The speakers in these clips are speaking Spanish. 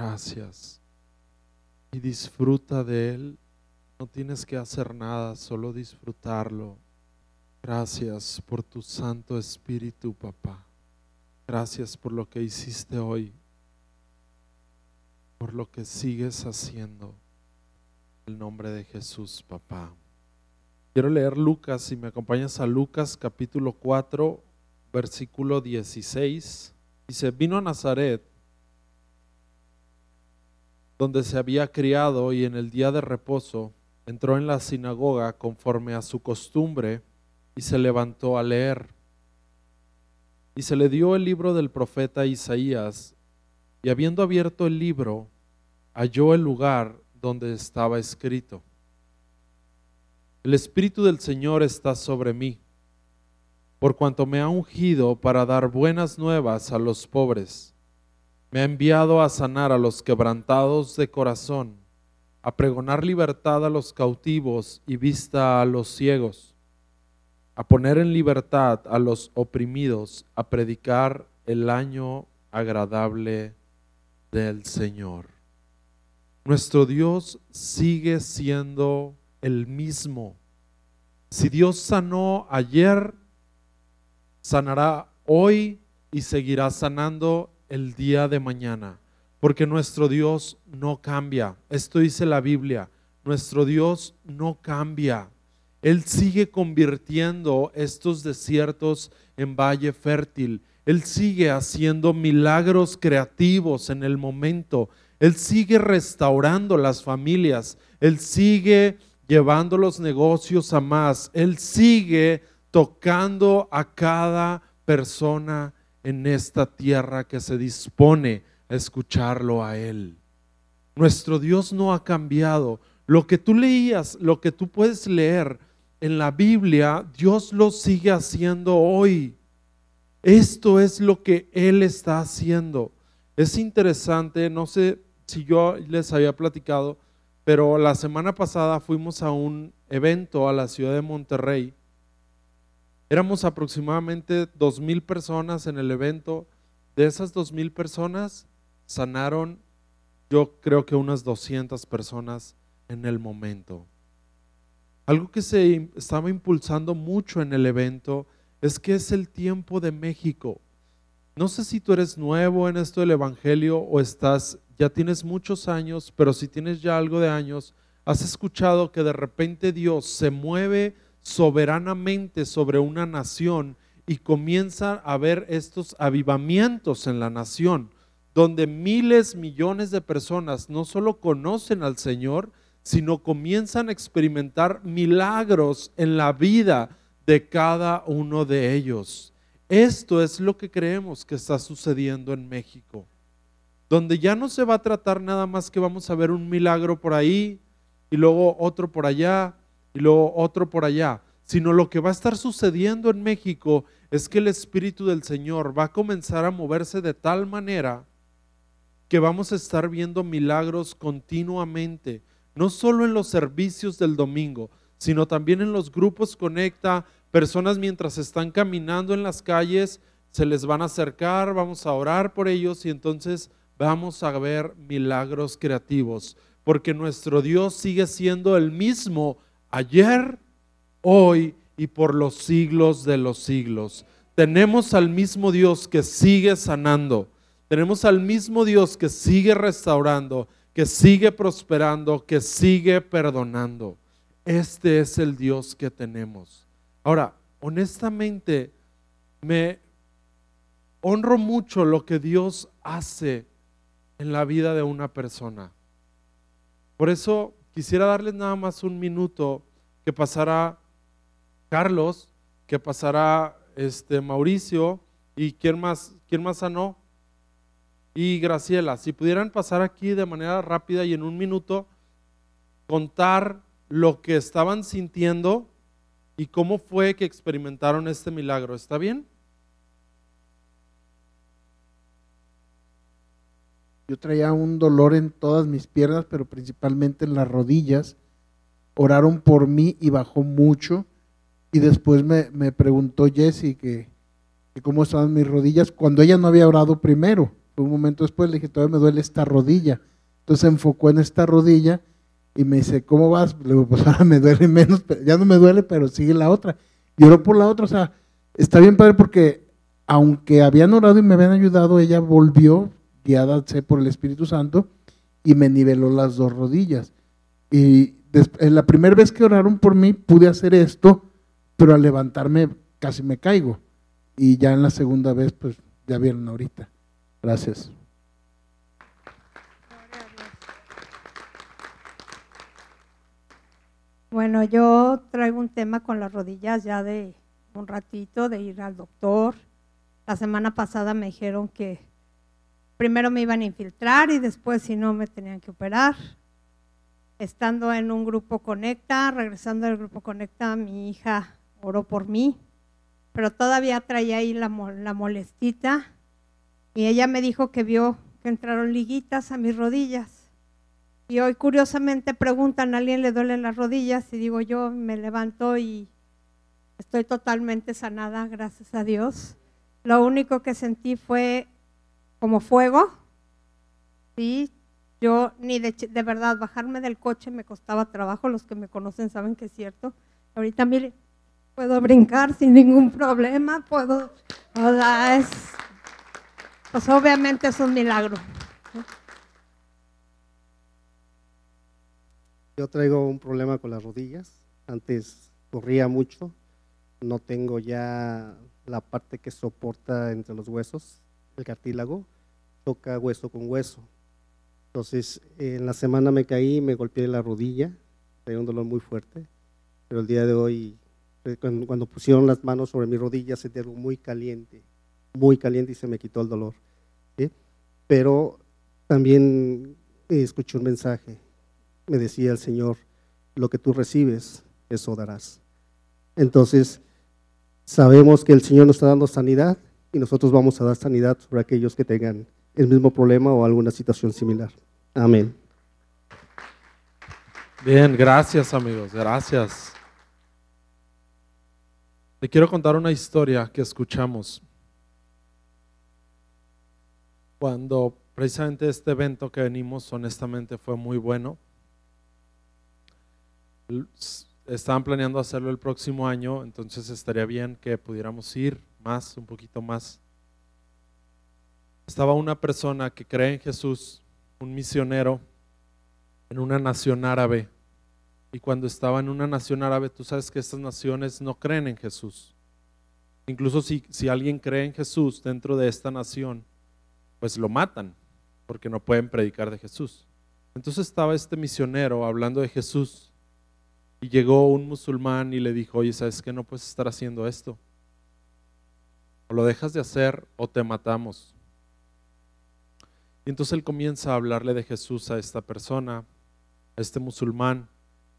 Gracias. Y disfruta de Él. No tienes que hacer nada, solo disfrutarlo. Gracias por tu Santo Espíritu, papá. Gracias por lo que hiciste hoy, por lo que sigues haciendo. En el nombre de Jesús, papá. Quiero leer Lucas, si me acompañas a Lucas capítulo 4, versículo 16. Dice, vino a Nazaret, donde se había criado, y en el día de reposo entró en la sinagoga conforme a su costumbre y se levantó a leer. Y se le dio el libro del profeta Isaías, y habiendo abierto el libro, halló el lugar donde estaba escrito. El Espíritu del Señor está sobre mí, por cuanto me ha ungido para dar buenas nuevas a los pobres. Me ha enviado a sanar a los quebrantados de corazón, a pregonar libertad a los cautivos y vista a los ciegos a poner en libertad a los oprimidos, a predicar el año agradable del Señor. Nuestro Dios sigue siendo el mismo. Si Dios sanó ayer, sanará hoy y seguirá sanando el día de mañana, porque nuestro Dios no cambia. Esto dice la Biblia, nuestro Dios no cambia. Él sigue convirtiendo estos desiertos en valle fértil. Él sigue haciendo milagros creativos en el momento. Él sigue restaurando las familias. Él sigue llevando los negocios a más. Él sigue tocando a cada persona en esta tierra que se dispone a escucharlo a Él. Nuestro Dios no ha cambiado. Lo que tú leías, lo que tú puedes leer, en la Biblia, Dios lo sigue haciendo hoy. Esto es lo que Él está haciendo. Es interesante, no sé si yo les había platicado, pero la semana pasada fuimos a un evento a la ciudad de Monterrey. Éramos aproximadamente dos mil personas en el evento. De esas dos mil personas sanaron, yo creo que unas 200 personas en el momento. Algo que se estaba impulsando mucho en el evento es que es el tiempo de México. No sé si tú eres nuevo en esto del Evangelio o estás, ya tienes muchos años, pero si tienes ya algo de años, has escuchado que de repente Dios se mueve soberanamente sobre una nación y comienza a ver estos avivamientos en la nación, donde miles, millones de personas no solo conocen al Señor, sino comienzan a experimentar milagros en la vida de cada uno de ellos. Esto es lo que creemos que está sucediendo en México, donde ya no se va a tratar nada más que vamos a ver un milagro por ahí y luego otro por allá y luego otro por allá, sino lo que va a estar sucediendo en México es que el Espíritu del Señor va a comenzar a moverse de tal manera que vamos a estar viendo milagros continuamente no solo en los servicios del domingo, sino también en los grupos Conecta, personas mientras están caminando en las calles, se les van a acercar, vamos a orar por ellos y entonces vamos a ver milagros creativos, porque nuestro Dios sigue siendo el mismo ayer, hoy y por los siglos de los siglos. Tenemos al mismo Dios que sigue sanando, tenemos al mismo Dios que sigue restaurando, que sigue prosperando, que sigue perdonando. Este es el Dios que tenemos. Ahora, honestamente, me honro mucho lo que Dios hace en la vida de una persona. Por eso quisiera darles nada más un minuto que pasará Carlos, que pasará este Mauricio y quién más, quién más sanó, y Graciela, si pudieran pasar aquí de manera rápida y en un minuto contar lo que estaban sintiendo y cómo fue que experimentaron este milagro. ¿Está bien? Yo traía un dolor en todas mis piernas, pero principalmente en las rodillas. Oraron por mí y bajó mucho. Y después me, me preguntó Jessie que, cómo estaban mis rodillas cuando ella no había orado primero un momento después le dije, todavía me duele esta rodilla. Entonces se enfocó en esta rodilla y me dice, ¿cómo vas? Le digo, pues ahora me duele menos, ya no me duele, pero sigue la otra. Y oró por la otra, o sea, está bien padre porque aunque habían orado y me habían ayudado, ella volvió, guiada por el Espíritu Santo, y me niveló las dos rodillas. Y la primera vez que oraron por mí pude hacer esto, pero al levantarme casi me caigo. Y ya en la segunda vez, pues ya vieron ahorita. Gracias. Bueno, yo traigo un tema con las rodillas ya de un ratito, de ir al doctor. La semana pasada me dijeron que primero me iban a infiltrar y después si no me tenían que operar. Estando en un grupo Conecta, regresando del grupo Conecta, mi hija oró por mí, pero todavía traía ahí la, la molestita y ella me dijo que vio que entraron liguitas a mis rodillas y hoy curiosamente preguntan, ¿a alguien le duelen las rodillas? Y digo, yo me levanto y estoy totalmente sanada, gracias a Dios. Lo único que sentí fue como fuego. Sí, yo ni de, verdad bajarme del coche me costaba trabajo, los que me conocen saben que es cierto. Ahorita mire, puedo brincar sin ningún problema, puedo, o sea, es, pues obviamente es un milagro. Yo traigo un problema con las rodillas. Antes corría mucho. No tengo ya la parte que soporta entre los huesos, el cartílago. Toca hueso con hueso. Entonces, en la semana me caí, me golpeé la rodilla. Tenía un dolor muy fuerte. Pero el día de hoy, eh, cuando, pusieron las manos sobre mi rodilla, se algo muy caliente. Muy caliente y se me quitó el dolor. Pero también escuché un mensaje me decía el Señor, lo que tú recibes, eso darás. Entonces, sabemos que el Señor nos está dando sanidad y nosotros vamos a dar sanidad sobre aquellos que tengan el mismo problema o alguna situación similar. Amén. Bien, gracias amigos, gracias. Le quiero contar una historia que escuchamos cuando precisamente este evento que venimos honestamente fue muy bueno estaban planeando hacerlo el próximo año, entonces estaría bien que pudiéramos ir más, un poquito más. Estaba una persona que cree en Jesús, un misionero, en una nación árabe. Y cuando estaba en una nación árabe, tú sabes que estas naciones no creen en Jesús. Incluso si, si alguien cree en Jesús dentro de esta nación, pues lo matan, porque no pueden predicar de Jesús. Entonces estaba este misionero hablando de Jesús y llegó un musulmán y le dijo, oye, ¿sabes qué? No puedes estar haciendo esto. O lo dejas de hacer o te matamos. Y entonces él comienza a hablarle de Jesús a esta persona, a este musulmán,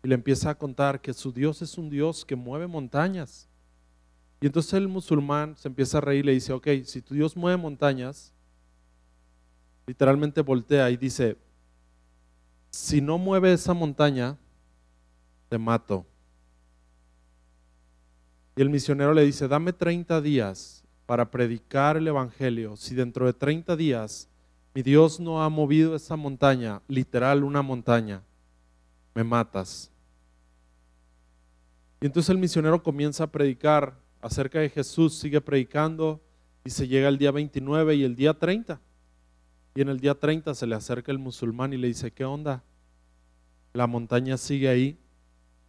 y le empieza a contar que su Dios es un Dios que mueve montañas. Y entonces el musulmán se empieza a reír y le dice, ok, si tu Dios mueve montañas, literalmente voltea y dice, si no mueve esa montaña, te mato. Y el misionero le dice, dame 30 días para predicar el Evangelio. Si dentro de 30 días mi Dios no ha movido esa montaña, literal una montaña, me matas. Y entonces el misionero comienza a predicar acerca de Jesús, sigue predicando y se llega el día 29 y el día 30. Y en el día 30 se le acerca el musulmán y le dice, ¿qué onda? La montaña sigue ahí.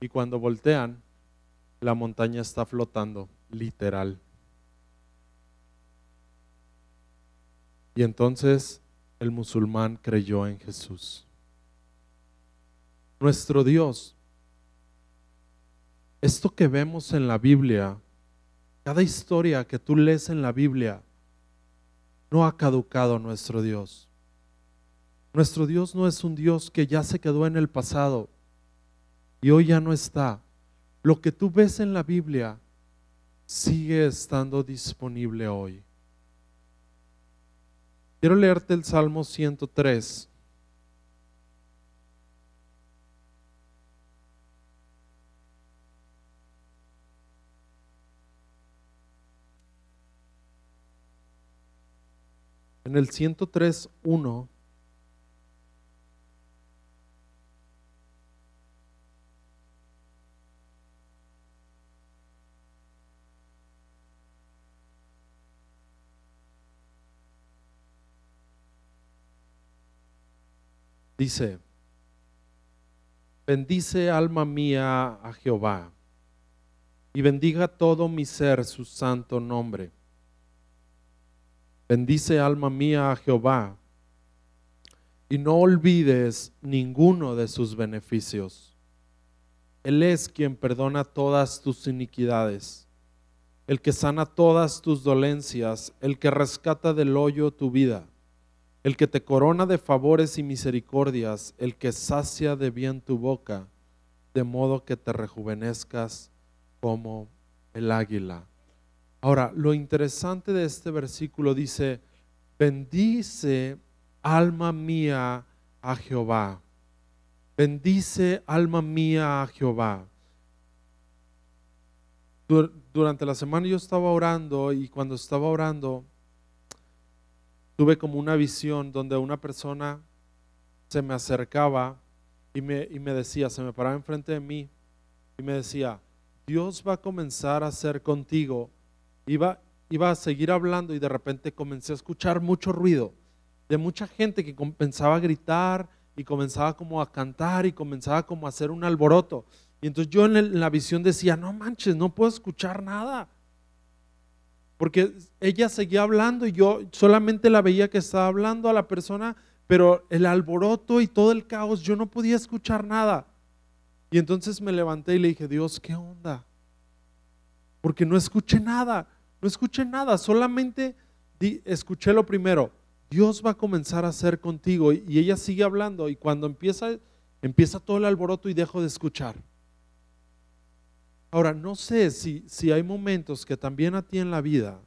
Y cuando voltean, la montaña está flotando, literal. Y entonces el musulmán creyó en Jesús. Nuestro Dios, esto que vemos en la Biblia, cada historia que tú lees en la Biblia, no ha caducado nuestro Dios. Nuestro Dios no es un Dios que ya se quedó en el pasado y hoy ya no está. Lo que tú ves en la Biblia sigue estando disponible hoy. Quiero leerte el Salmo 103. En en el 103.1, dice, bendice alma mía a Jehová y bendiga todo mi ser su santo nombre. Bendice alma mía a Jehová y no olvides ninguno de sus beneficios. Él es quien perdona todas tus iniquidades, el que sana todas tus dolencias, el que rescata del hoyo tu vida, el que te corona de favores y misericordias, el que sacia de bien tu boca, de modo que te rejuvenezcas como el águila. Ahora, lo interesante de este versículo dice, bendice alma mía a Jehová. Bendice alma mía a Jehová. Durante la semana yo estaba orando y cuando estaba orando tuve como una visión donde una persona se me acercaba y me, y me decía, se me paraba enfrente de mí y me decía, Dios va a comenzar a hacer contigo. Iba, iba a seguir hablando y de repente comencé a escuchar mucho ruido de mucha gente que comenzaba a gritar y comenzaba como a cantar y comenzaba como a hacer un alboroto. Y entonces yo en, la visión decía, no manches, no puedo escuchar nada. Porque ella seguía hablando y yo solamente la veía que estaba hablando a la persona, pero el alboroto y todo el caos, yo no podía escuchar nada. Y entonces me levanté y le dije, Dios, ¿qué onda? Porque no escuché nada, no escuché nada, solamente escuché lo primero, Dios va a comenzar a hacer contigo. Y ella sigue hablando y cuando empieza, empieza todo el alboroto y dejo de escuchar. Ahora, no sé si, si hay momentos que también a ti en la vida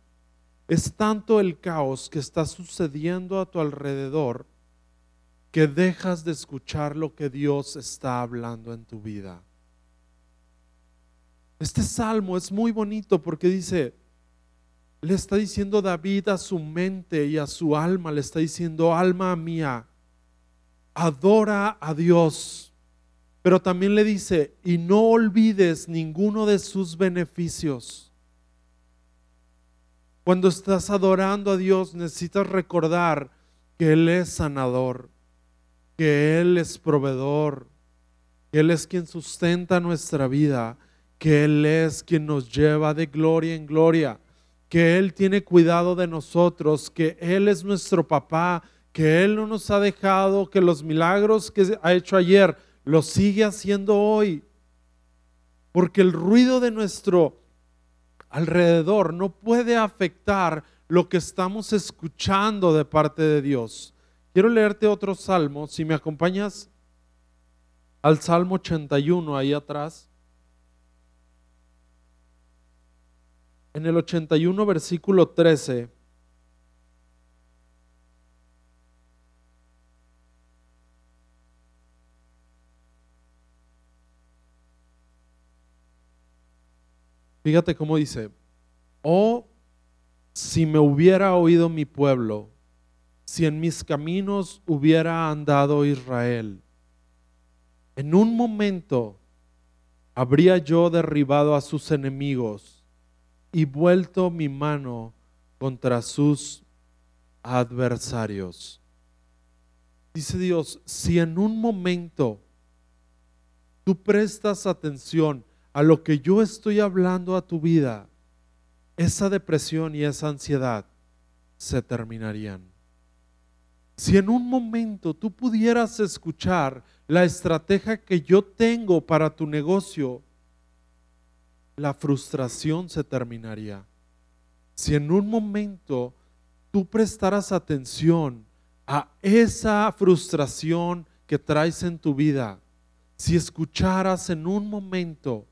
es tanto el caos que está sucediendo a tu alrededor que dejas de escuchar lo que Dios está hablando en tu vida. Este salmo es muy bonito porque dice, le está diciendo David a su mente y a su alma, le está diciendo, alma mía, adora a Dios. Pero también le dice, y no olvides ninguno de sus beneficios. Cuando estás adorando a Dios, necesitas recordar que Él es sanador, que Él es proveedor, que Él es quien sustenta nuestra vida, que Él es quien nos lleva de gloria en gloria, que Él tiene cuidado de nosotros, que Él es nuestro papá, que Él no nos ha dejado, que los milagros que ha hecho ayer los sigue haciendo hoy. Porque el ruido de nuestro alrededor no puede afectar lo que estamos escuchando de parte de Dios. Quiero leerte otro salmo, si me acompañas al Salmo 81 ahí atrás. En el 81 versículo 13. Fíjate cómo dice, oh, si me hubiera oído mi pueblo, si en mis caminos hubiera andado Israel. En un momento habría yo derribado a sus enemigos y vuelto mi mano contra sus adversarios. Dice Dios, si en un momento tú prestas atención a lo que yo estoy hablando a tu vida, esa depresión y esa ansiedad se terminarían. Si en un momento tú pudieras escuchar la estrategia que yo tengo para tu negocio, la frustración se terminaría. Si en un momento tú prestaras atención a esa frustración que traes en tu vida, si escucharas en un momento,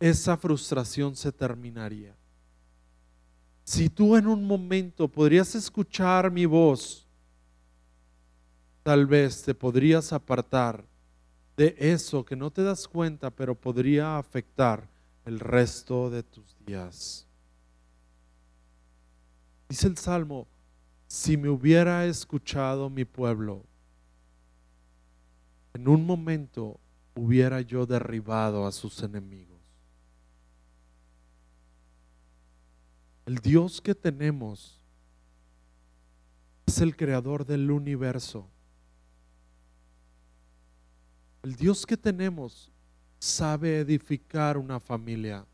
esa frustración se terminaría. Si tú en un momento podrías escuchar mi voz, tal vez te podrías apartar de eso que no te das cuenta, pero podría afectar el resto de tus días. Dice el Salmo, si me hubiera escuchado mi pueblo, en un momento hubiera yo derribado a sus enemigos. El Dios que tenemos es el creador del universo. El Dios que tenemos sabe edificar una familia.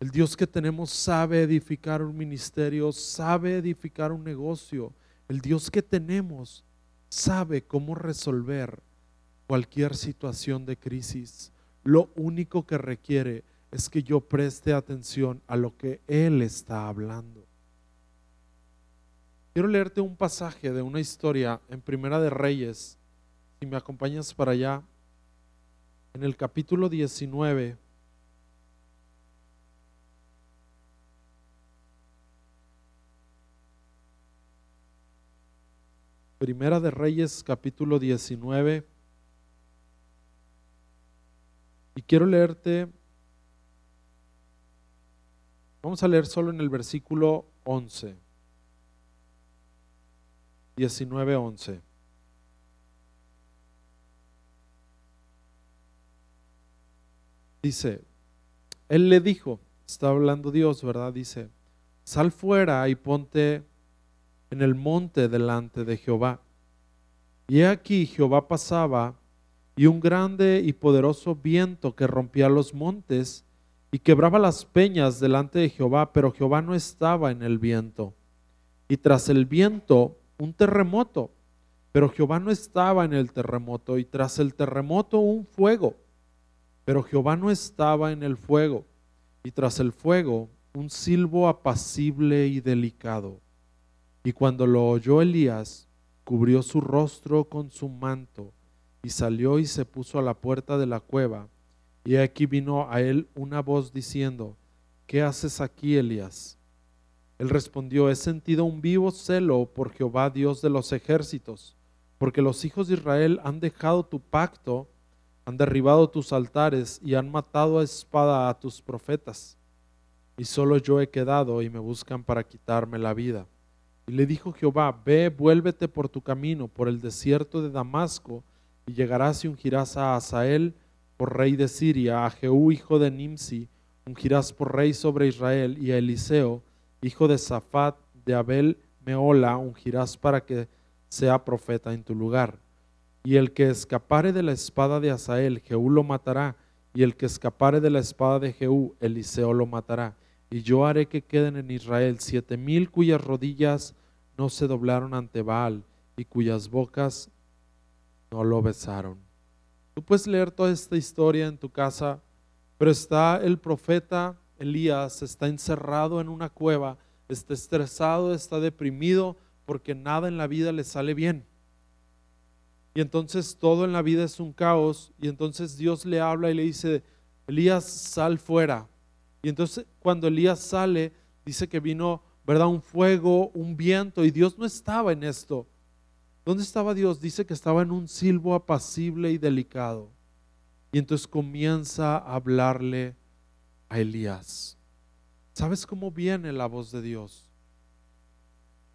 El Dios que tenemos sabe edificar un ministerio, sabe edificar un negocio. El Dios que tenemos sabe cómo resolver cualquier situación de crisis. Lo único que requiere es que yo preste atención a lo que Él está hablando. Quiero leerte un pasaje de una historia en Primera de Reyes. Si me acompañas para allá, en el capítulo 19. Primera de Reyes, capítulo 19. Y quiero leerte, vamos a leer solo en el versículo 11. 19, 11. Dice, Él le dijo, está hablando Dios, ¿verdad? Dice, sal fuera y ponte en el monte delante de Jehová. Y aquí Jehová pasaba y un grande y poderoso viento que rompía los montes y quebraba las peñas delante de Jehová, pero Jehová no estaba en el viento. Y tras el viento un terremoto, pero Jehová no estaba en el terremoto, y tras el terremoto un fuego, pero Jehová no estaba en el fuego, y tras el fuego un silbo apacible y delicado. Y cuando lo oyó Elías, cubrió su rostro con su manto, y salió y se puso a la puerta de la cueva. Y aquí vino a él una voz diciendo, ¿qué haces aquí, Elías? Él respondió, he sentido un vivo celo por Jehová Dios de los ejércitos, porque los hijos de Israel han dejado tu pacto, han derribado tus altares y han matado a espada a tus profetas. Y solo yo he quedado y me buscan para quitarme la vida. Y le dijo Jehová, ve, vuélvete por tu camino, por el desierto de Damasco, y llegarás y ungirás a Asael por rey de Siria, a Jehú hijo de Nimsi, ungirás por rey sobre Israel, y a Eliseo, hijo de Safat de Abel Meola, ungirás para que sea profeta en tu lugar. Y el que escapare de la espada de Asael, Jehú lo matará, y el que escapare de la espada de Jehú, Eliseo lo matará. Y yo haré que queden en Israel siete mil cuyas rodillas no se doblaron ante Baal y cuyas bocas no lo besaron. Puedes leer toda esta historia en tu casa, pero está el profeta Elías está encerrado en una cueva, está estresado, está deprimido porque nada en la vida le sale bien. Y entonces todo en la vida es un caos y entonces Dios le habla y le dice, Elías, sal fuera. Y entonces cuando Elías sale, dice que vino, ¿verdad? Un fuego, un viento y Dios no estaba en esto. ¿Dónde estaba Dios? Dice que estaba en un silbo apacible y delicado. Y entonces comienza a hablarle a Elías. ¿Sabes cómo viene la voz de Dios?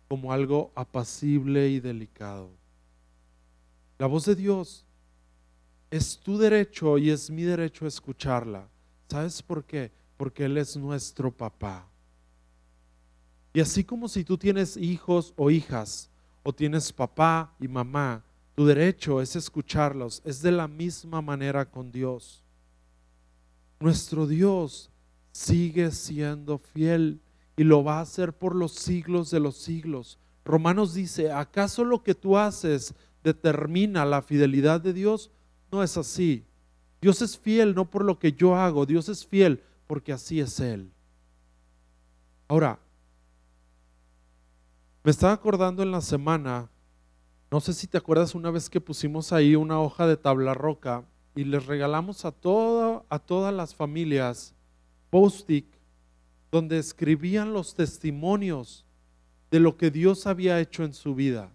Como algo apacible y delicado. La voz de Dios es tu derecho y es mi derecho escucharla. ¿Sabes por qué? Porque Él es nuestro papá. Y así como si tú tienes hijos o hijas, o tienes papá y mamá, tu derecho es escucharlos. Es de la misma manera con Dios. Nuestro Dios sigue siendo fiel y lo va a hacer por los siglos de los siglos. Romanos dice, ¿acaso lo que tú haces determina la fidelidad de Dios? No es así. Dios es fiel no por lo que yo hago, Dios es fiel porque así es Él. Ahora, me estaba acordando en la semana, no sé si te acuerdas una vez que pusimos ahí una hoja de tabla roca y les regalamos a, a todas las familias post-it donde escribían los testimonios de lo que Dios había hecho en su vida.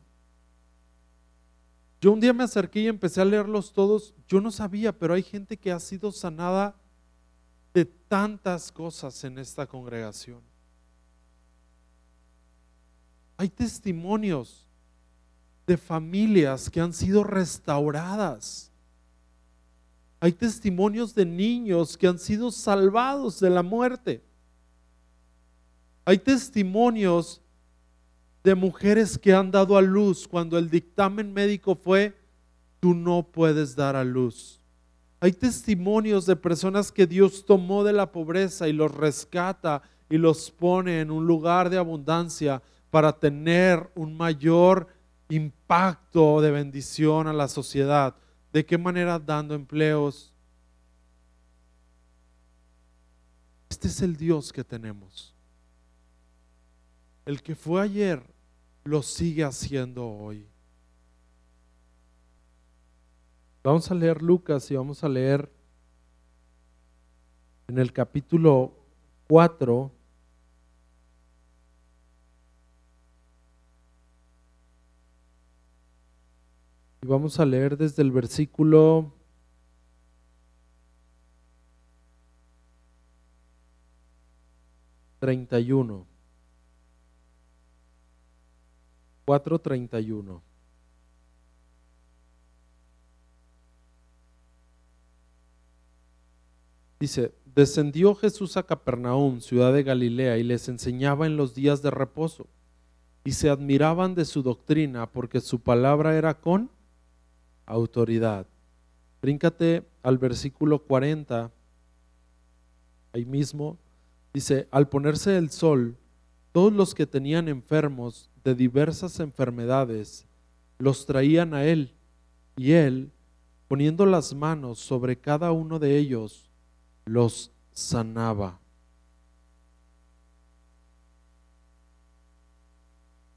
Yo un día me acerqué y empecé a leerlos todos. Yo no sabía, pero hay gente que ha sido sanada de tantas cosas en esta congregación. Hay testimonios de familias que han sido restauradas. Hay testimonios de niños que han sido salvados de la muerte. Hay testimonios de mujeres que han dado a luz cuando el dictamen médico fue, tú no puedes dar a luz. Hay testimonios de personas que Dios tomó de la pobreza y los rescata y los pone en un lugar de abundancia para tener un mayor impacto de bendición a la sociedad. ¿De qué manera? Dando empleos. Este es el Dios que tenemos. El que fue ayer lo sigue haciendo hoy. Vamos a leer Lucas y vamos a leer en el capítulo 4. Y vamos a leer desde el versículo treinta y uno. 4:31. Dice, descendió Jesús a Capernaum, ciudad de Galilea, y les enseñaba en los días de reposo. Y se admiraban de su doctrina, porque su palabra era con autoridad. Bríncate al versículo 40, ahí mismo, dice, al ponerse el sol, todos los que tenían enfermos de diversas enfermedades los traían a él, y él, poniendo las manos sobre cada uno de ellos, los sanaba.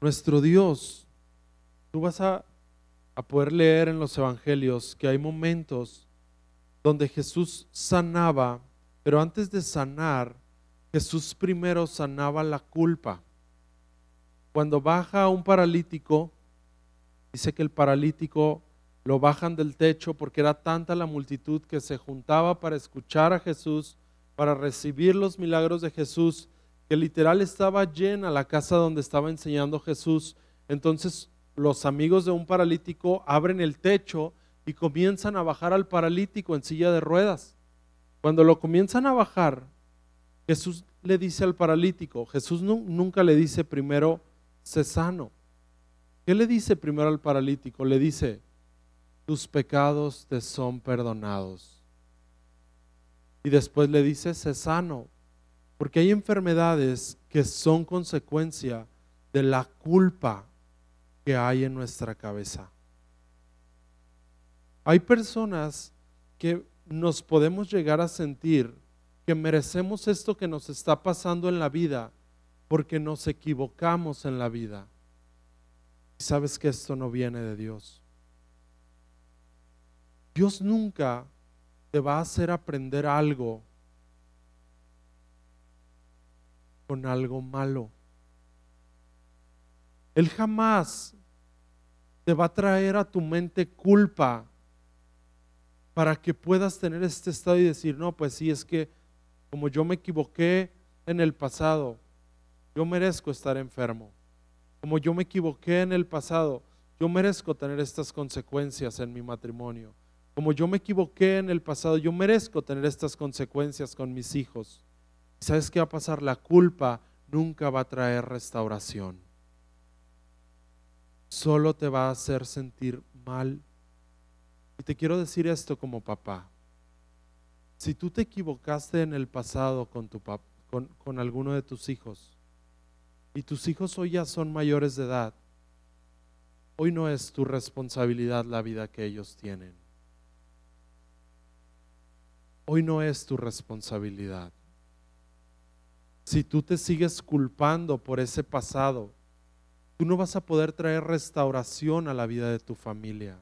Nuestro Dios, tú vas a, a poder leer en los evangelios que hay momentos donde Jesús sanaba, pero antes de sanar, Jesús primero sanaba la culpa. Cuando baja un paralítico, dice que el paralítico lo bajan del techo porque era tanta la multitud que se juntaba para escuchar a Jesús, para recibir los milagros de Jesús, que literal estaba llena la casa donde estaba enseñando Jesús. Entonces los amigos de un paralítico abren el techo y comienzan a bajar al paralítico en silla de ruedas. Cuando lo comienzan a bajar, Jesús le dice al paralítico, Jesús nunca le dice primero, sé sano. ¿Qué le dice primero al paralítico? Le dice, tus pecados te son perdonados. Y después le dice, sé sano, porque hay enfermedades que son consecuencia de la culpa que hay en nuestra cabeza. Hay personas que nos podemos llegar a sentir que merecemos esto que nos está pasando en la vida porque nos equivocamos en la vida. Y sabes que esto no viene de Dios. Dios nunca te va a hacer aprender algo con algo malo. Él jamás te va a traer a tu mente culpa para que puedas tener este estado y decir, no, pues sí, es que como yo me equivoqué en el pasado, yo merezco estar enfermo. Como yo me equivoqué en el pasado, yo merezco tener estas consecuencias en mi matrimonio. Como yo me equivoqué en el pasado, yo merezco tener estas consecuencias con mis hijos. ¿Sabes qué va a pasar? La culpa nunca va a traer restauración. Solo te va a hacer sentir mal. Y te quiero decir esto como papá. Si tú te equivocaste en el pasado con, tu con, con alguno de tus hijos, y tus hijos hoy ya son mayores de edad, hoy no es tu responsabilidad la vida que ellos tienen. Hoy no es tu responsabilidad. Si tú te sigues culpando por ese pasado, tú no vas a poder traer restauración a la vida de tu familia.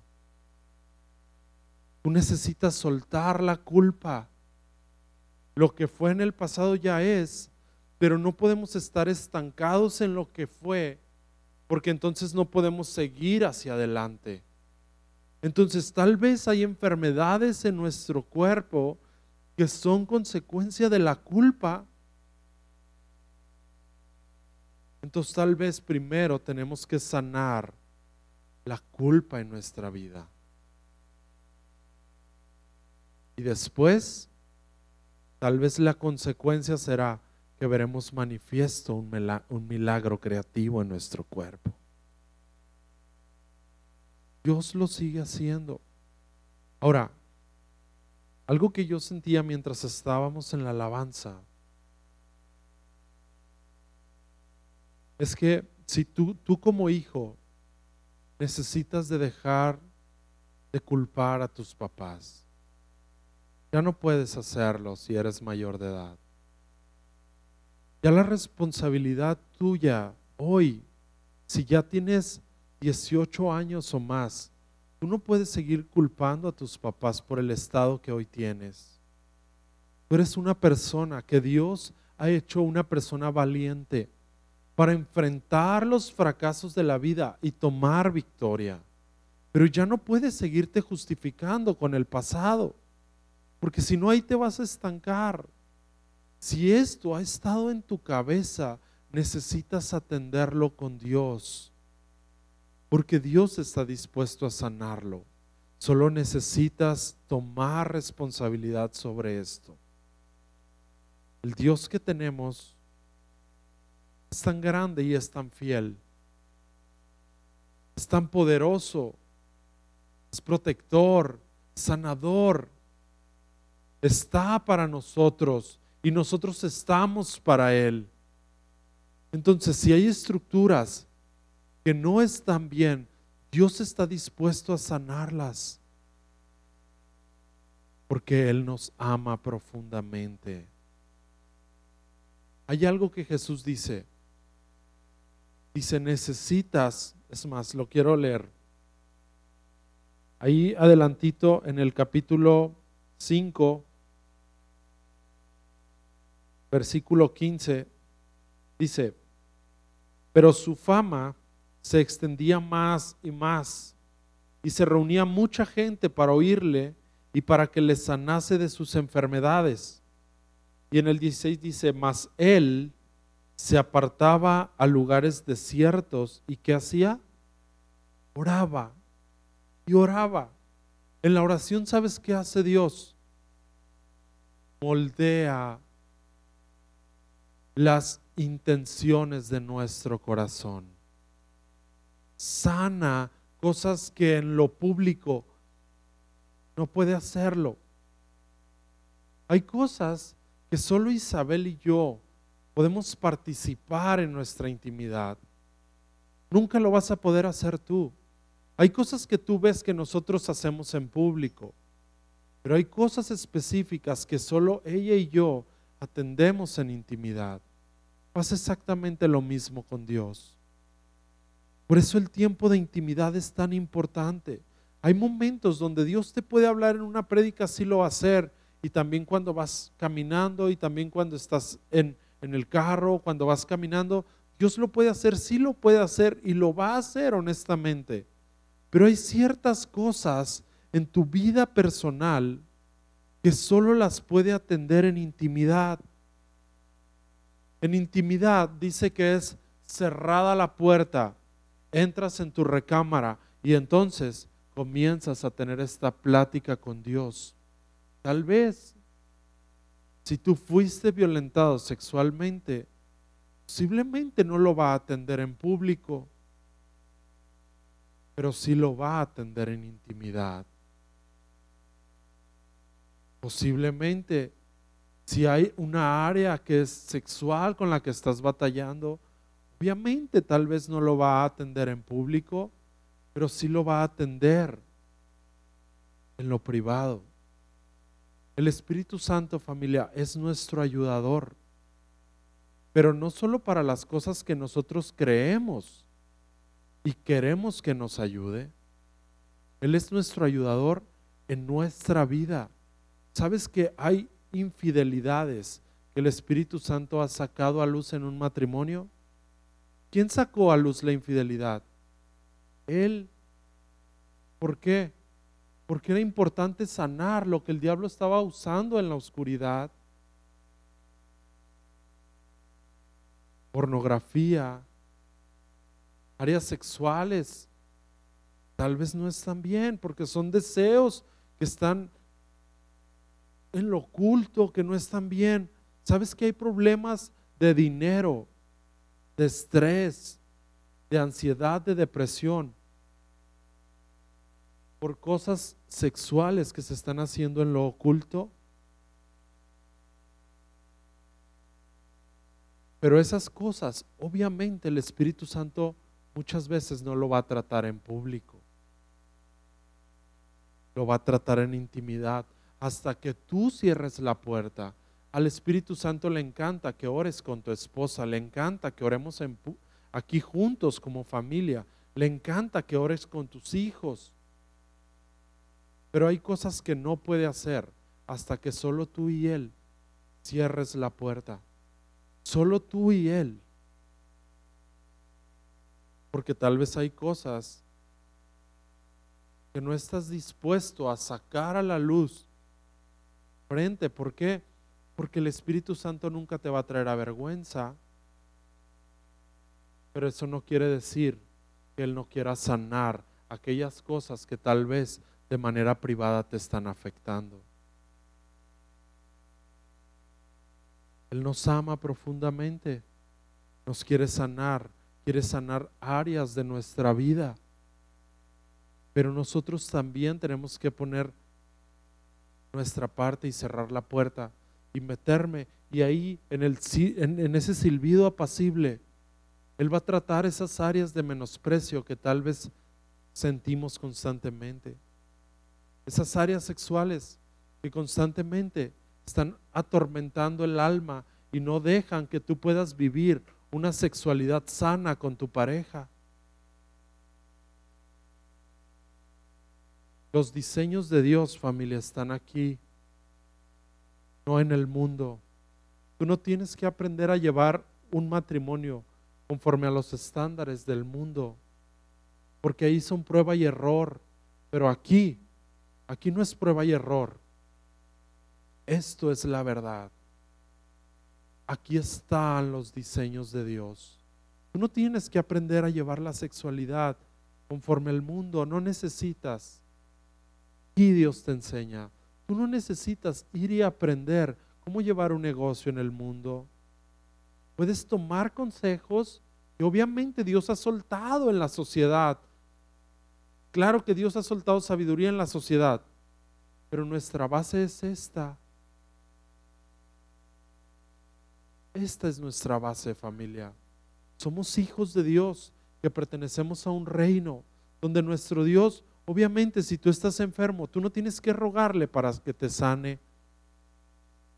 Tú necesitas soltar la culpa. Lo que fue en el pasado ya es, pero no podemos estar estancados en lo que fue, porque entonces no podemos seguir hacia adelante. Entonces tal vez hay enfermedades en nuestro cuerpo que son consecuencia de la culpa. Entonces tal vez primero tenemos que sanar la culpa en nuestra vida. Y después, tal vez la consecuencia será que veremos manifiesto un, un milagro creativo en nuestro cuerpo. Dios lo sigue haciendo. Ahora, algo que yo sentía mientras estábamos en la alabanza es que si tú, tú como hijo necesitas de dejar de culpar a tus papás, ya no puedes hacerlo si eres mayor de edad. Ya la responsabilidad tuya hoy, si ya tienes 18 años o más, tú no puedes seguir culpando a tus papás por el estado que hoy tienes. Tú eres una persona que Dios ha hecho una persona valiente para enfrentar los fracasos de la vida y tomar victoria. Pero ya no puedes seguirte justificando con el pasado, porque si no ahí te vas a estancar. Si esto ha estado en tu cabeza, necesitas atenderlo con Dios, porque Dios está dispuesto a sanarlo. Solo necesitas tomar responsabilidad sobre esto. El Dios que tenemos es tan grande y es tan fiel. Es tan poderoso. Es protector, sanador. Está para nosotros y nosotros estamos para Él. Entonces, si hay estructuras que no están bien, Dios está dispuesto a sanarlas. Porque Él nos ama profundamente. Hay algo que Jesús dice. Dice, necesitas, es más, lo quiero leer. Ahí adelantito en el capítulo 5, versículo 15, dice, pero su fama se extendía más y más y se reunía mucha gente para oírle y para que le sanase de sus enfermedades. Y en el 16 dice, mas él se apartaba a lugares desiertos y ¿qué hacía? Oraba y oraba. En la oración, ¿sabes qué hace Dios? Moldea las intenciones de nuestro corazón. Sana cosas que en lo público no puede hacerlo. Hay cosas que solo Isabel y yo podemos participar en nuestra intimidad. Nunca lo vas a poder hacer tú. Hay cosas que tú ves que nosotros hacemos en público, pero hay cosas específicas que solo ella y yo atendemos en intimidad. Pasa exactamente lo mismo con Dios. Por eso el tiempo de intimidad es tan importante. Hay momentos donde Dios te puede hablar en una prédica, sí lo va a hacer, y también cuando vas caminando y también cuando estás en, en el carro, cuando vas caminando, Dios lo puede hacer, sí lo puede hacer y lo va a hacer honestamente. Pero hay ciertas cosas en tu vida personal que solo las puede atender en intimidad. En intimidad dice que es cerrada la puerta, entras en tu recámara y entonces comienzas a tener esta plática con Dios. Tal vez si tú fuiste violentado sexualmente, posiblemente no lo va a atender en público, pero sí lo va a atender en intimidad. Posiblemente, si hay una área que es sexual con la que estás batallando, obviamente tal vez no lo va a atender en público, pero sí lo va a atender en lo privado. El Espíritu Santo, familia, es nuestro ayudador. Pero no solo para las cosas que nosotros creemos y queremos que nos ayude. Él es nuestro ayudador en nuestra vida. ¿Sabes que hay infidelidades que el Espíritu Santo ha sacado a luz en un matrimonio? ¿Quién sacó a luz la infidelidad? Él. ¿Por qué? Porque era importante sanar lo que el diablo estaba usando en la oscuridad. Pornografía, áreas sexuales, tal vez no están bien, porque son deseos que están en lo oculto, que no están bien. ¿Sabes que hay problemas de dinero, de estrés, de ansiedad, de depresión? Por cosas sexuales que se están haciendo en lo oculto. Pero esas cosas, obviamente el Espíritu Santo muchas veces no lo va a tratar en público. Lo va a tratar en intimidad hasta que tú cierres la puerta. Al Espíritu Santo le encanta que ores con tu esposa, le encanta que oremos aquí juntos como familia, le encanta que ores con tus hijos. Pero hay cosas que no puede hacer hasta que solo tú y Él cierres la puerta. Solo tú y Él. Porque tal vez hay cosas que no estás dispuesto a sacar a la luz frente. ¿Por qué? Porque el Espíritu Santo nunca te va a traer a vergüenza. Pero eso no quiere decir que Él no quiera sanar aquellas cosas que tal vez de manera privada te están afectando. Él nos ama profundamente, nos quiere sanar, quiere sanar áreas de nuestra vida. Pero nosotros también tenemos que poner nuestra parte y cerrar la puerta y meterme. Y ahí en, en ese silbido apacible, Él va a tratar esas áreas de menosprecio que tal vez sentimos constantemente esas áreas sexuales que constantemente están atormentando el alma y no dejan que tú puedas vivir una sexualidad sana con tu pareja. Los diseños de Dios, familia, están aquí, no en el mundo. Tú no tienes que aprender a llevar un matrimonio conforme a los estándares del mundo, porque ahí son prueba y error, pero aquí Aquí no es prueba y error. Esto es la verdad. Aquí están los diseños de Dios. Tú no tienes que aprender a llevar la sexualidad conforme al mundo, no necesitas. Y Dios te enseña. Tú no necesitas ir y aprender cómo llevar un negocio en el mundo. Puedes tomar consejos que obviamente Dios ha soltado en la sociedad Claro que Dios ha soltado sabiduría en la sociedad, pero nuestra base es esta. Esta es nuestra base, familia. Somos hijos de Dios que pertenecemos a un reino donde nuestro Dios, obviamente, si tú estás enfermo, tú no tienes que rogarle para que te sane.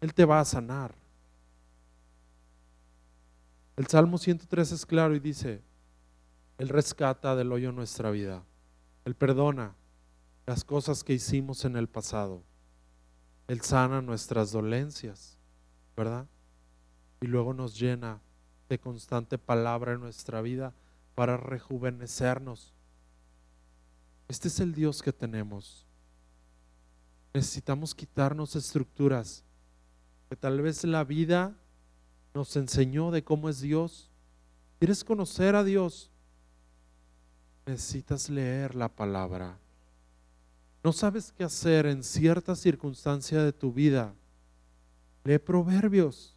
Él te va a sanar. El Salmo 103 es claro y dice, Él rescata del hoyo nuestra vida. Él perdona las cosas que hicimos en el pasado. Él sana nuestras dolencias, ¿verdad? Y luego nos llena de constante palabra en nuestra vida para rejuvenecernos. Este es el Dios que tenemos. Necesitamos quitarnos estructuras que tal vez la vida nos enseñó de cómo es Dios. ¿Quieres conocer a Dios? Necesitas leer la palabra. No sabes qué hacer en cierta circunstancia de tu vida. Lee proverbios.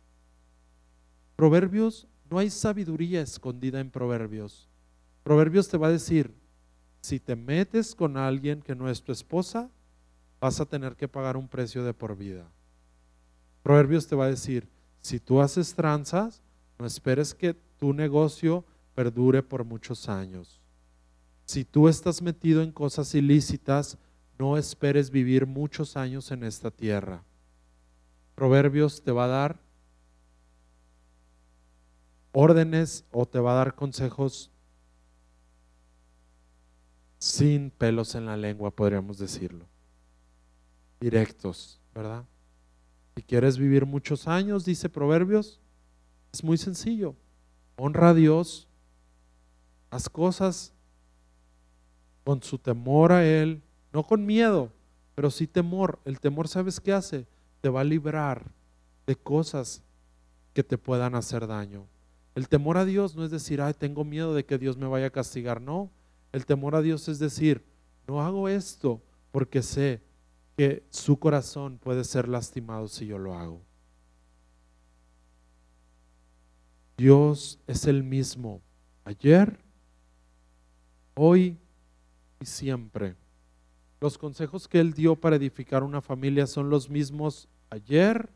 Proverbios, no hay sabiduría escondida en proverbios. Proverbios te va a decir, si te metes con alguien que no es tu esposa, vas a tener que pagar un precio de por vida. Proverbios te va a decir, si tú haces tranzas, no esperes que tu negocio perdure por muchos años. Si tú estás metido en cosas ilícitas, no esperes vivir muchos años en esta tierra. Proverbios te va a dar órdenes o te va a dar consejos sin pelos en la lengua, podríamos decirlo. Directos, ¿verdad? Si quieres vivir muchos años, dice Proverbios, es muy sencillo. Honra a Dios, haz cosas con su temor a Él, no con miedo, pero sí temor. El temor, ¿sabes qué hace? Te va a librar de cosas que te puedan hacer daño. El temor a Dios no es decir, ay, tengo miedo de que Dios me vaya a castigar. No, el temor a Dios es decir, no hago esto porque sé que su corazón puede ser lastimado si yo lo hago. Dios es el mismo ayer, hoy y siempre. Los consejos que Él dio para edificar una familia son los mismos ayer,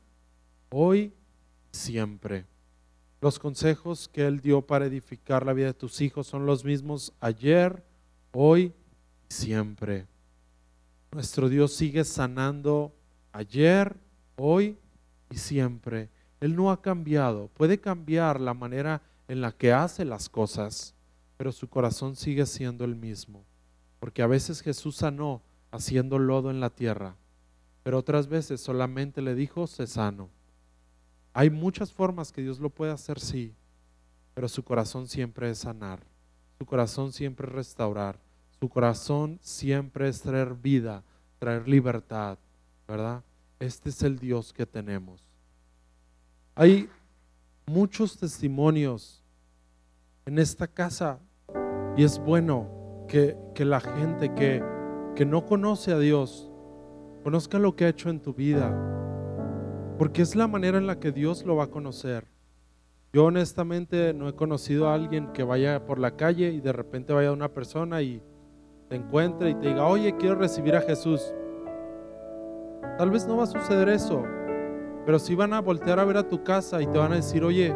hoy siempre. Los consejos que Él dio para edificar la vida de tus hijos son los mismos ayer, hoy siempre. Nuestro Dios sigue sanando ayer, hoy y siempre. Él no ha cambiado. Puede cambiar la manera en la que hace las cosas, pero su corazón sigue siendo el mismo. Porque a veces Jesús sanó haciendo lodo en la tierra, pero otras veces solamente le dijo, se sano. Hay muchas formas que Dios lo puede hacer, sí, pero su corazón siempre es sanar, su corazón siempre es restaurar, su corazón siempre es traer vida, traer libertad, ¿verdad? Este es el Dios que tenemos. Hay muchos testimonios en esta casa y es bueno que, la gente que, que no conoce a Dios conozca lo que ha hecho en tu vida, porque es la manera en la que Dios lo va a conocer. Yo honestamente no he conocido a alguien que vaya por la calle y de repente vaya una persona y te encuentre y te diga, oye, quiero recibir a Jesús. Tal vez no va a suceder eso, pero si van a voltear a ver a tu casa y te van a decir, oye,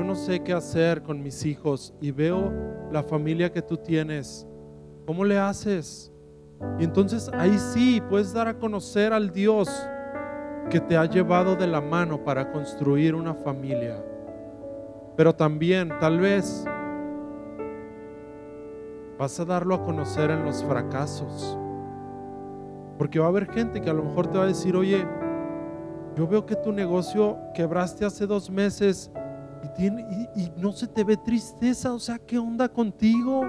yo no sé qué hacer con mis hijos y veo la familia que tú tienes. ¿Cómo le haces? Y entonces ahí sí puedes dar a conocer al Dios que te ha llevado de la mano para construir una familia. Pero también tal vez vas a darlo a conocer en los fracasos. Porque va a haber gente que a lo mejor te va a decir, oye, yo veo que tu negocio quebraste hace dos meses y, tiene, y, no se te ve tristeza, o sea, ¿qué onda contigo?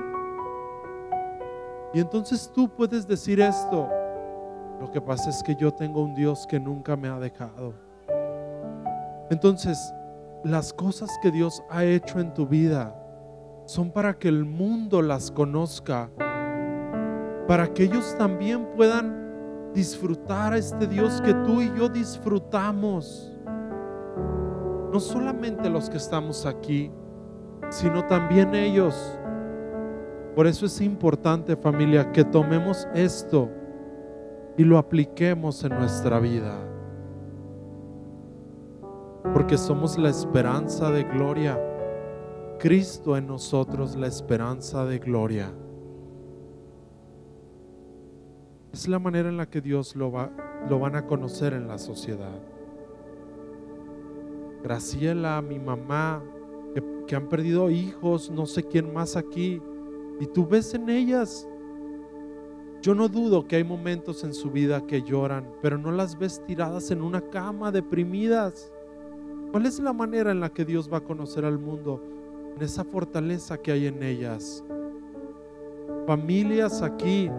Y entonces tú puedes decir esto, lo que pasa es que yo tengo un Dios que nunca me ha dejado. Entonces, las cosas que Dios ha hecho en tu vida, son para que el mundo las conozca, para que ellos también puedan disfrutar a este Dios que tú y yo disfrutamos. No solamente los que estamos aquí, sino también ellos. Por eso es importante familia que tomemos esto y lo apliquemos en nuestra vida. Porque somos la esperanza de gloria Cristo en nosotros la esperanza de gloria. Es la manera en la que Dios lo, va, lo van a conocer en la sociedad. Graciela, mi mamá, que, que han perdido hijos, no sé quién más aquí, y tú ves en ellas yo no dudo que hay momentos en su vida que lloran, pero no las ves tiradas en una cama, deprimidas. ¿Cuál es la manera en la que Dios va a conocer al mundo? en esa fortaleza que hay en ellas. Familias aquí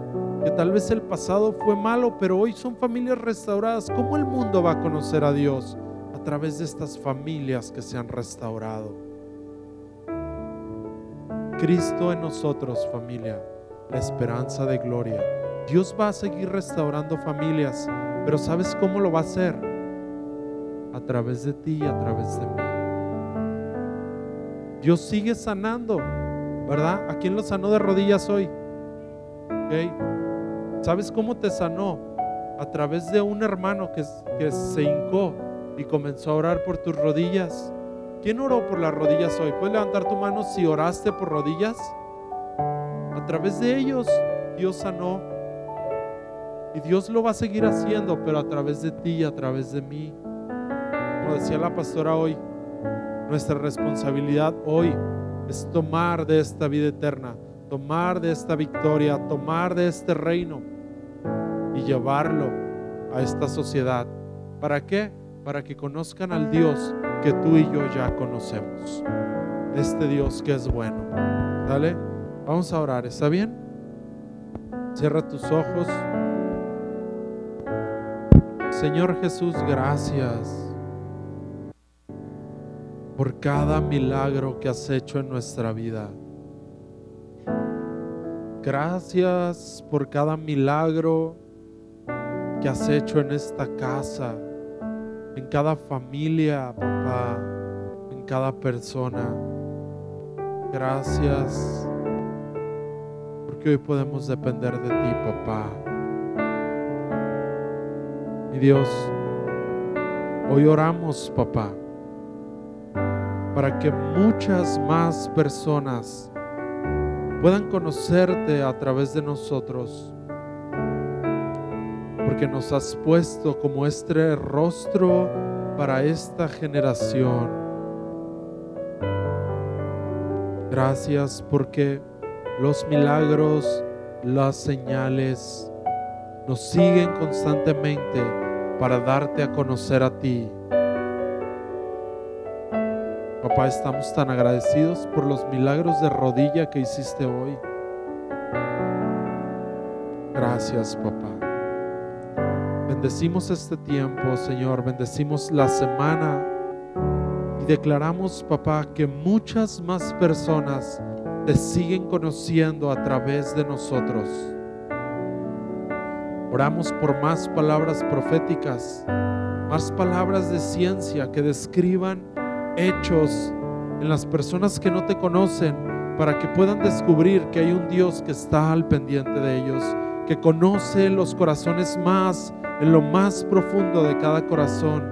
que tal vez el pasado fue malo, pero hoy son familias restauradas. ¿Cómo el mundo va a conocer a Dios? A través de estas familias que se han restaurado. Cristo en nosotros, familia, la esperanza de gloria. Dios va a seguir restaurando familias, pero ¿sabes cómo lo va a hacer? A través de ti y a través de mí. Dios sigue sanando, ¿verdad? ¿A quién lo sanó de rodillas hoy? ¿Sabes cómo te sanó? A través de un hermano que se hincó y comenzó a orar por tus rodillas. ¿Quién oró por las rodillas hoy? ¿Puedes levantar tu mano si oraste por rodillas? A través de ellos Dios sanó. Y Dios lo va a seguir haciendo, pero a través de ti y a través de mí. Como decía la pastora hoy, nuestra responsabilidad hoy es tomar de esta vida eterna, tomar de esta victoria, tomar de este reino y llevarlo a esta sociedad. ¿Para qué? Para que conozcan al Dios que tú y yo ya conocemos. Este Dios que es bueno. Dale, vamos a orar, ¿está bien? Cierra tus ojos. Señor Jesús, gracias por cada milagro que has hecho en nuestra vida. Gracias por cada milagro que has hecho en esta casa, en cada familia, papá, en cada persona. Gracias porque hoy podemos depender de ti, papá. Mi Dios, hoy oramos, papá, para que muchas más personas puedan conocerte a través de nosotros, porque nos has puesto como este rostro para esta generación. Gracias porque los milagros, las señales nos siguen constantemente para darte a conocer a ti. Papá, estamos tan agradecidos por los milagros de rodilla que hiciste hoy. Gracias, papá. Bendecimos este tiempo, Señor. Bendecimos la semana. Y declaramos, papá, que muchas más personas te siguen conociendo a través de nosotros. Oramos por más palabras proféticas, más palabras de ciencia que describan hechos en las personas que no te conocen para que puedan descubrir que hay un Dios que está al pendiente de ellos, que conoce los corazones más en lo más profundo de cada corazón,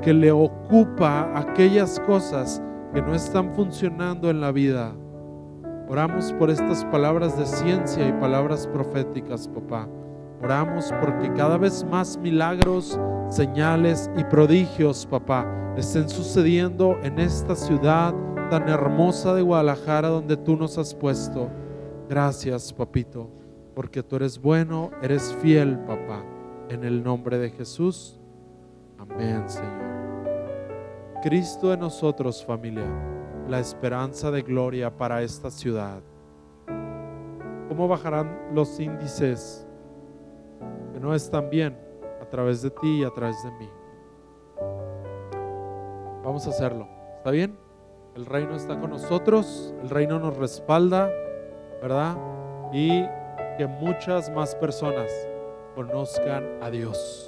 que le ocupa aquellas cosas que no están funcionando en la vida. Oramos por estas palabras de ciencia y palabras proféticas, papá. Oramos porque cada vez más milagros, señales y prodigios, papá, estén sucediendo en esta ciudad tan hermosa de Guadalajara donde tú nos has puesto. Gracias, papito, porque tú eres bueno, eres fiel, papá. En el nombre de Jesús. Amén, Señor. Cristo en nosotros, familia, la esperanza de gloria para esta ciudad. ¿Cómo bajarán los índices que no están bien a través de ti y a través de mí? Vamos a hacerlo. ¿Está bien? El reino está con nosotros, el reino nos respalda, ¿verdad? Y que muchas más personas conozcan a Dios.